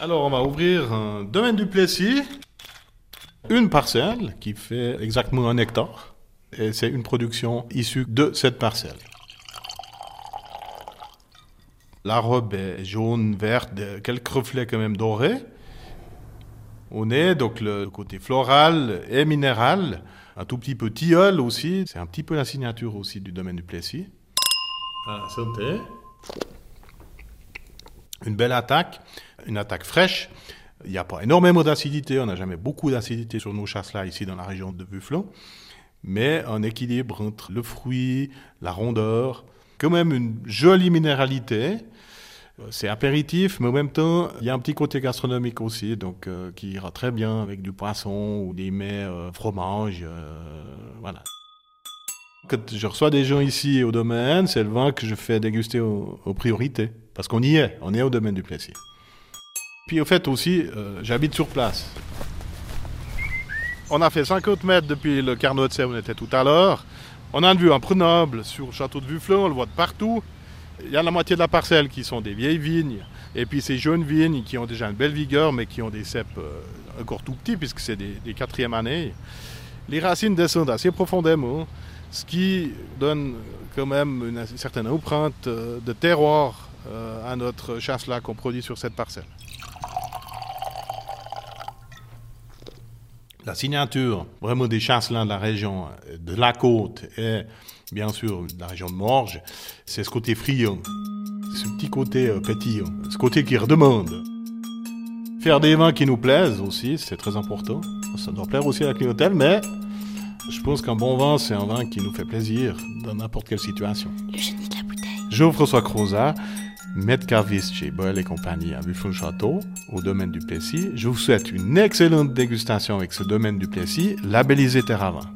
Alors, on va ouvrir un domaine du Plessis. Une parcelle qui fait exactement un hectare. Et c'est une production issue de cette parcelle. La robe est jaune, verte, quelques reflets quand même dorés. On est donc le côté floral et minéral, un tout petit peu tilleul aussi. C'est un petit peu la signature aussi du domaine du Plessis. Voilà, santé. Une belle attaque, une attaque fraîche. Il n'y a pas énormément d'acidité, on n'a jamais beaucoup d'acidité sur nos chasses là, ici dans la région de Bufflon, mais un équilibre entre le fruit, la rondeur, quand même une jolie minéralité. C'est apéritif, mais en même temps, il y a un petit côté gastronomique aussi, donc euh, qui ira très bien avec du poisson ou des mets euh, fromage, euh, voilà. Quand je reçois des gens ici au domaine, c'est le vin que je fais déguster aux, priorités. Parce qu'on y est, on est au domaine du Plessis. Puis au fait aussi, euh, j'habite sur place. On a fait 50 mètres depuis le Carnot de Sèvres où on était tout à l'heure. On a une vue imprenable sur le château de Vufflon, on le voit de partout. Il y a la moitié de la parcelle qui sont des vieilles vignes, et puis ces jeunes vignes qui ont déjà une belle vigueur, mais qui ont des cèpes euh, encore tout petits, puisque c'est des, des quatrièmes années. Les racines descendent assez profondément ce qui donne quand même une certaine empreinte euh, de terroir euh, à notre chasse-là qu'on produit sur cette parcelle. La signature vraiment des chasses-là de la région de la côte et bien sûr de la région de Morges, c'est ce côté friand, ce petit côté euh, pétillant, ce côté qui redemande. Faire des vins qui nous plaisent aussi, c'est très important. Ça doit plaire aussi à la clientèle, mais je pense qu'un bon vin, c'est un vin qui nous fait plaisir dans n'importe quelle situation. Le génie de la bouteille. Jean-François Crozat, maître caviste chez Boel et compagnie à Buffon-Château, au domaine du Plessis. Je vous souhaite une excellente dégustation avec ce domaine du Plessis, labellisé Terravin.